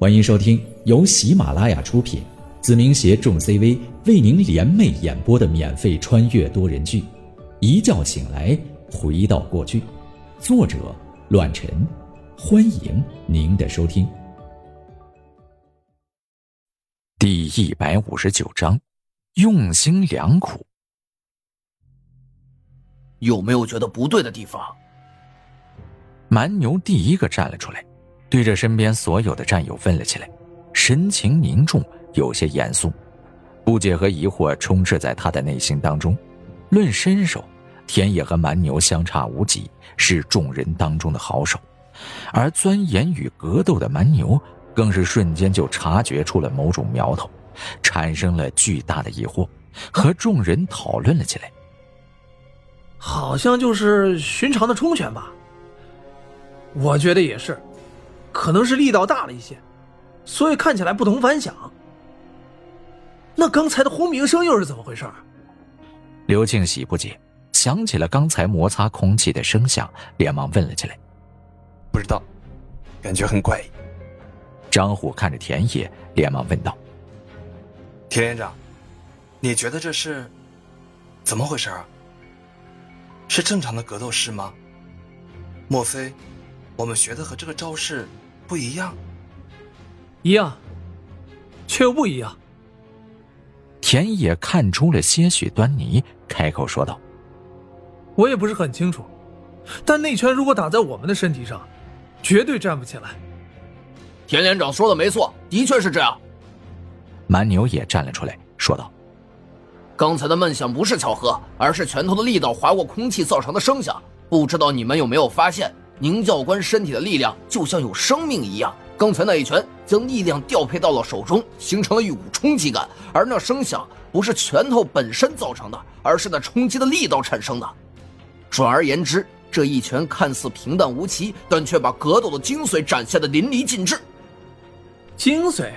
欢迎收听由喜马拉雅出品，子明携众 CV 为您联袂演播的免费穿越多人剧《一觉醒来回到过去》，作者：乱臣。欢迎您的收听。第一百五十九章，用心良苦。有没有觉得不对的地方？蛮牛第一个站了出来。对着身边所有的战友问了起来，神情凝重，有些严肃，不解和疑惑充斥在他的内心当中。论身手，田野和蛮牛相差无几，是众人当中的好手，而钻研与格斗的蛮牛，更是瞬间就察觉出了某种苗头，产生了巨大的疑惑，和众人讨论了起来。好像就是寻常的冲拳吧？我觉得也是。可能是力道大了一些，所以看起来不同凡响。那刚才的轰鸣声又是怎么回事？刘庆喜不解，想起了刚才摩擦空气的声响，连忙问了起来：“不知道，感觉很怪异。”张虎看着田野，连忙问道：“田连长，你觉得这是怎么回事啊？是正常的格斗式吗？莫非我们学的和这个招式？”不一样，一样，却又不一样。田野看出了些许端倪，开口说道：“我也不是很清楚，但那拳如果打在我们的身体上，绝对站不起来。”田连长说的没错，的确是这样。蛮牛也站了出来，说道：“刚才的闷响不是巧合，而是拳头的力道划过空气造成的声响。不知道你们有没有发现？”宁教官身体的力量就像有生命一样，刚才那一拳将力量调配到了手中，形成了一股冲击感，而那声响不是拳头本身造成的，而是那冲击的力道产生的。转而言之，这一拳看似平淡无奇，但却把格斗的精髓展现的淋漓尽致。精髓？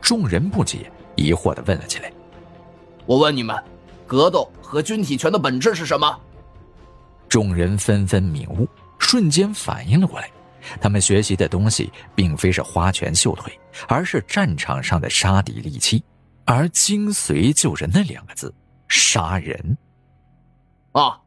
众人不解，疑惑的问了起来：“我问你们，格斗和军体拳的本质是什么？”众人纷纷明悟，瞬间反应了过来。他们学习的东西并非是花拳绣腿，而是战场上的杀敌利器，而精髓就是那两个字：杀人。啊，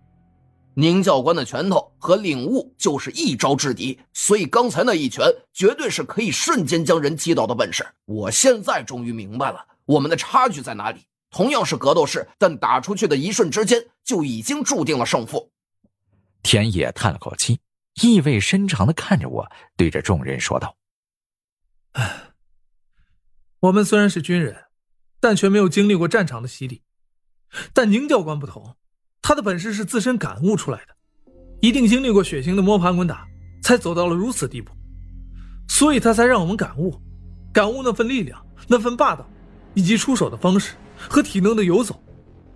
宁教官的拳头和领悟就是一招制敌，所以刚才那一拳绝对是可以瞬间将人击倒的本事。我现在终于明白了，我们的差距在哪里。同样是格斗士，但打出去的一瞬之间就已经注定了胜负。田野叹了口气，意味深长的看着我，对着众人说道：“唉，我们虽然是军人，但却没有经历过战场的洗礼。但宁教官不同，他的本事是自身感悟出来的，一定经历过血腥的摸爬滚打，才走到了如此地步。所以他才让我们感悟，感悟那份力量，那份霸道，以及出手的方式和体能的游走，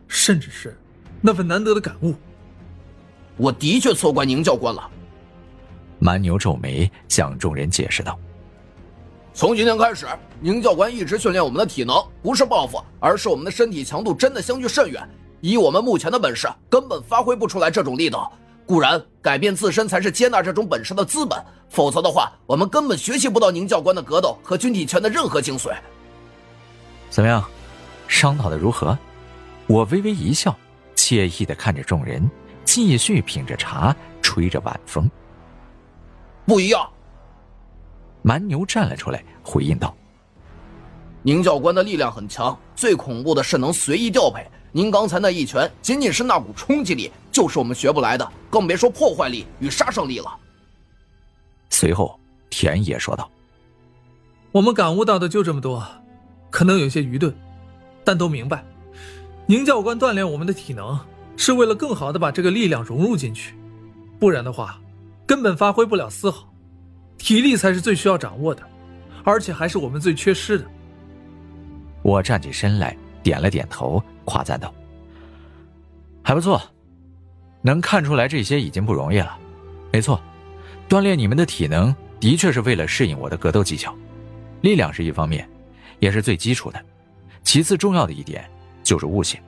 甚至是那份难得的感悟。”我的确错怪宁教官了。蛮牛皱眉，向众人解释道：“从今天开始，宁教官一直训练我们的体能，不是报复，而是我们的身体强度真的相距甚远。以我们目前的本事，根本发挥不出来这种力道。固然，改变自身才是接纳这种本事的资本，否则的话，我们根本学习不到宁教官的格斗和军体拳的任何精髓。怎么样，商讨的如何？”我微微一笑，惬意的看着众人。继续品着茶，吹着晚风。不一样。蛮牛站了出来，回应道：“宁教官的力量很强，最恐怖的是能随意调配。您刚才那一拳，仅仅是那股冲击力，就是我们学不来的，更别说破坏力与杀伤力了。”随后，田野说道：“我们感悟到的就这么多，可能有些愚钝，但都明白，宁教官锻炼我们的体能。”是为了更好的把这个力量融入进去，不然的话，根本发挥不了丝毫。体力才是最需要掌握的，而且还是我们最缺失的。我站起身来，点了点头，夸赞道：“还不错，能看出来这些已经不容易了。没错，锻炼你们的体能的确是为了适应我的格斗技巧。力量是一方面，也是最基础的。其次重要的一点就是悟性。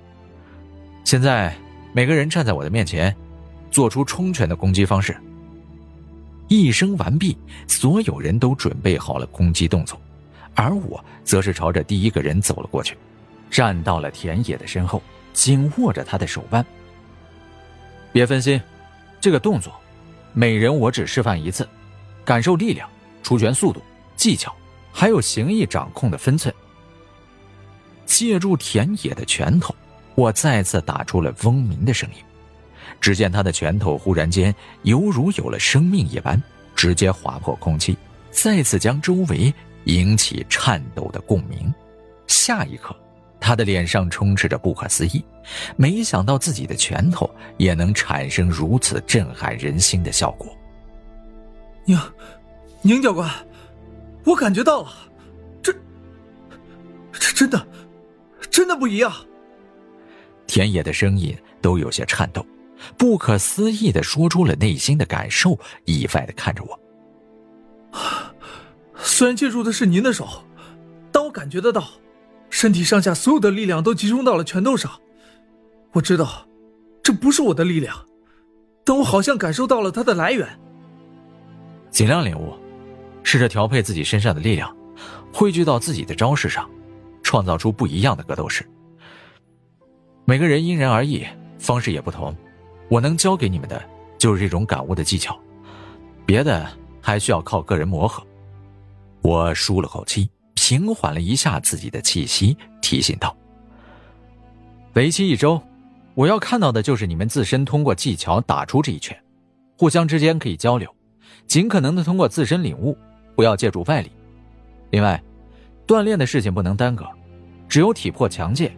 现在。”每个人站在我的面前，做出冲拳的攻击方式。一声完毕，所有人都准备好了攻击动作，而我则是朝着第一个人走了过去，站到了田野的身后，紧握着他的手腕。别分心，这个动作，每人我只示范一次，感受力量、出拳速度、技巧，还有形意掌控的分寸。借助田野的拳头，我再次打出了嗡鸣的声音。只见他的拳头忽然间犹如有了生命一般，直接划破空气，再次将周围引起颤抖的共鸣。下一刻，他的脸上充斥着不可思议，没想到自己的拳头也能产生如此震撼人心的效果。宁，宁教官，我感觉到了，这，这真的，真的不一样。田野的声音都有些颤抖。不可思议的说出了内心的感受，意外的看着我。虽然借助的是您的手，但我感觉得到，身体上下所有的力量都集中到了拳头上。我知道，这不是我的力量，但我好像感受到了它的来源。尽量领悟，试着调配自己身上的力量，汇聚到自己的招式上，创造出不一样的格斗式。每个人因人而异，方式也不同。我能教给你们的就是这种感悟的技巧，别的还需要靠个人磨合。我舒了口气，平缓了一下自己的气息，提醒道：“为期一周，我要看到的就是你们自身通过技巧打出这一拳，互相之间可以交流，尽可能的通过自身领悟，不要借助外力。另外，锻炼的事情不能耽搁，只有体魄强健，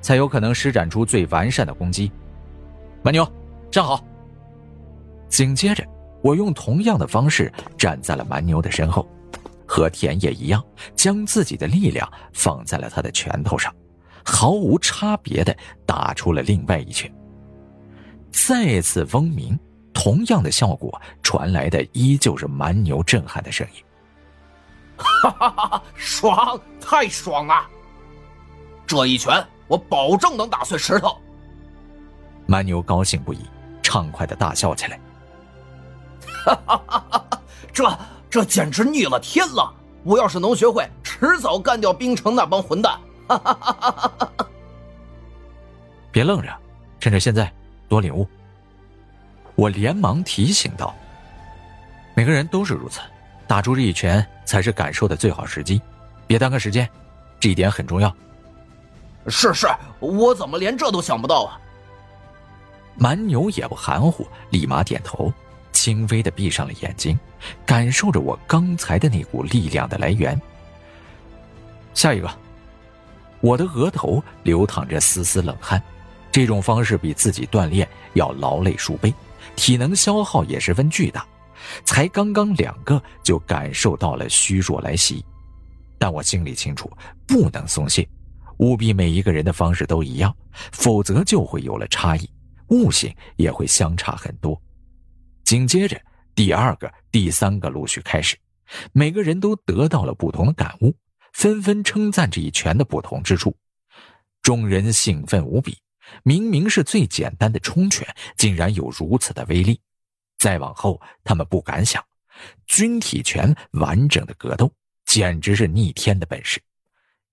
才有可能施展出最完善的攻击。”蛮牛。站好。紧接着，我用同样的方式站在了蛮牛的身后，和田野一样，将自己的力量放在了他的拳头上，毫无差别的打出了另外一拳。再次嗡鸣，同样的效果传来的依旧是蛮牛震撼的声音。哈哈哈哈！爽，太爽了！这一拳，我保证能打碎石头。蛮牛高兴不已。畅快的大笑起来，哈哈哈哈哈！这这简直逆了天了！我要是能学会，迟早干掉冰城那帮混蛋！哈哈哈哈哈！别愣着，趁着现在多领悟。我连忙提醒道：“每个人都是如此，打出这一拳才是感受的最好时机，别耽搁时间，这一点很重要。”是是，我怎么连这都想不到啊？蛮牛也不含糊，立马点头，轻微的闭上了眼睛，感受着我刚才的那股力量的来源。下一个，我的额头流淌着丝丝冷汗，这种方式比自己锻炼要劳累数倍，体能消耗也十分巨大。才刚刚两个，就感受到了虚弱来袭，但我心里清楚，不能松懈，务必每一个人的方式都一样，否则就会有了差异。悟性也会相差很多。紧接着，第二个、第三个陆续开始，每个人都得到了不同的感悟，纷纷称赞这一拳的不同之处。众人兴奋无比，明明是最简单的冲拳，竟然有如此的威力。再往后，他们不敢想，军体拳完整的格斗，简直是逆天的本事。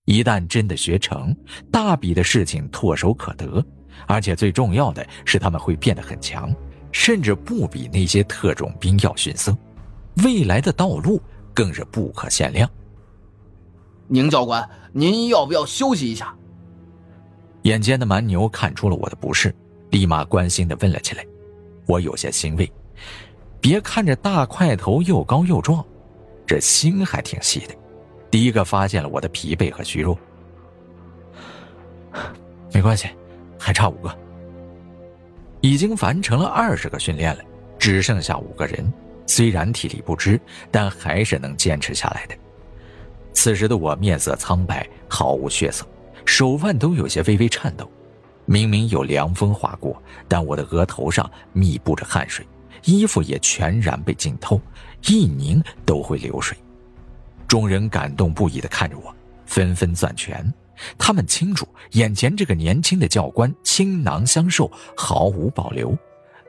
一旦真的学成，大笔的事情唾手可得。而且最重要的是，他们会变得很强，甚至不比那些特种兵要逊色。未来的道路更是不可限量。宁教官，您要不要休息一下？眼尖的蛮牛看出了我的不适，立马关心的问了起来。我有些欣慰，别看着大块头又高又壮，这心还挺细的。第一个发现了我的疲惫和虚弱。没关系。还差五个，已经完成了二十个训练了，只剩下五个人。虽然体力不支，但还是能坚持下来的。此时的我面色苍白，毫无血色，手腕都有些微微颤抖。明明有凉风划过，但我的额头上密布着汗水，衣服也全然被浸透，一拧都会流水。众人感动不已的看着我，纷纷攥拳。他们清楚，眼前这个年轻的教官倾囊相授，毫无保留，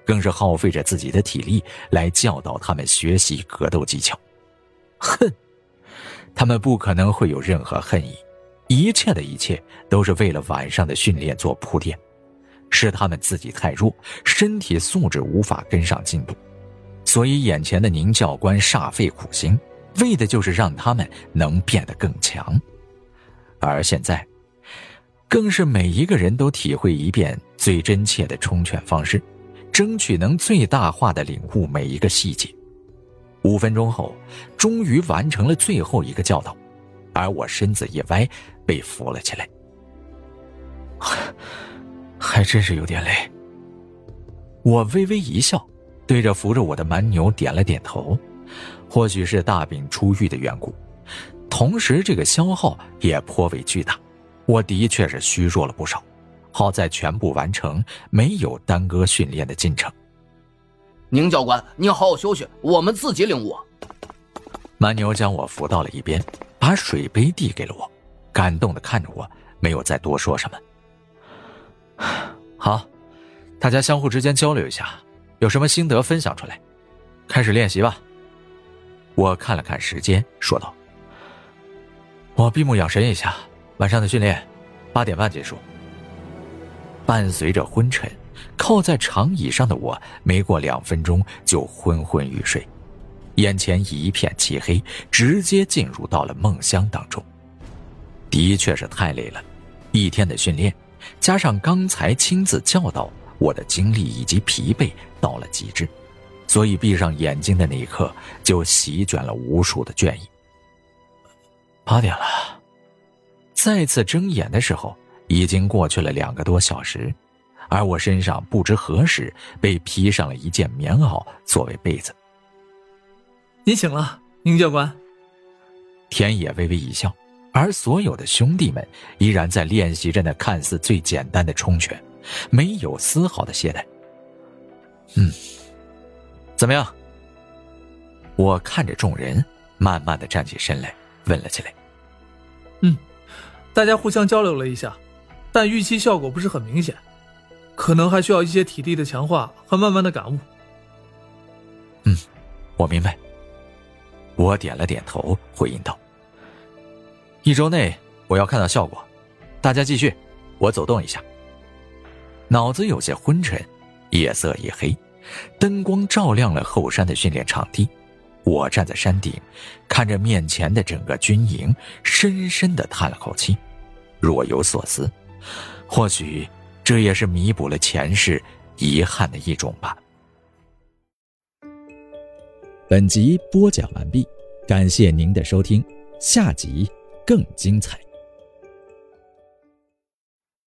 更是耗费着自己的体力来教导他们学习格斗技巧。恨，他们不可能会有任何恨意，一切的一切都是为了晚上的训练做铺垫，是他们自己太弱，身体素质无法跟上进度，所以眼前的宁教官煞费苦心，为的就是让他们能变得更强。而现在，更是每一个人都体会一遍最真切的冲拳方式，争取能最大化的领悟每一个细节。五分钟后，终于完成了最后一个教导，而我身子一歪，被扶了起来。还真是有点累。我微微一笑，对着扶着我的蛮牛点了点头。或许是大病初愈的缘故，同时这个消耗也颇为巨大。我的确是虚弱了不少，好在全部完成，没有耽搁训练的进程。宁教官，您好好休息，我们自己领悟。蛮牛将我扶到了一边，把水杯递给了我，感动的看着我，没有再多说什么。好，大家相互之间交流一下，有什么心得分享出来，开始练习吧。我看了看时间，说道：“我闭目养神一下，晚上的训练八点半结束。”伴随着昏沉。靠在长椅上的我，没过两分钟就昏昏欲睡，眼前一片漆黑，直接进入到了梦乡当中。的确是太累了，一天的训练，加上刚才亲自教导，我的精力以及疲惫到了极致，所以闭上眼睛的那一刻，就席卷了无数的倦意。八点了，再次睁眼的时候，已经过去了两个多小时。而我身上不知何时被披上了一件棉袄作为被子。你醒了，宁教官。田野微微一笑，而所有的兄弟们依然在练习着那看似最简单的冲拳，没有丝毫的懈怠。嗯，怎么样？我看着众人，慢慢的站起身来，问了起来。嗯，大家互相交流了一下，但预期效果不是很明显。可能还需要一些体力的强化和慢慢的感悟。嗯，我明白。我点了点头，回应道：“一周内我要看到效果，大家继续。我走动一下。”脑子有些昏沉，夜色已黑，灯光照亮了后山的训练场地。我站在山顶，看着面前的整个军营，深深的叹了口气，若有所思。或许。这也是弥补了前世遗憾的一种吧。本集播讲完毕，感谢您的收听，下集更精彩。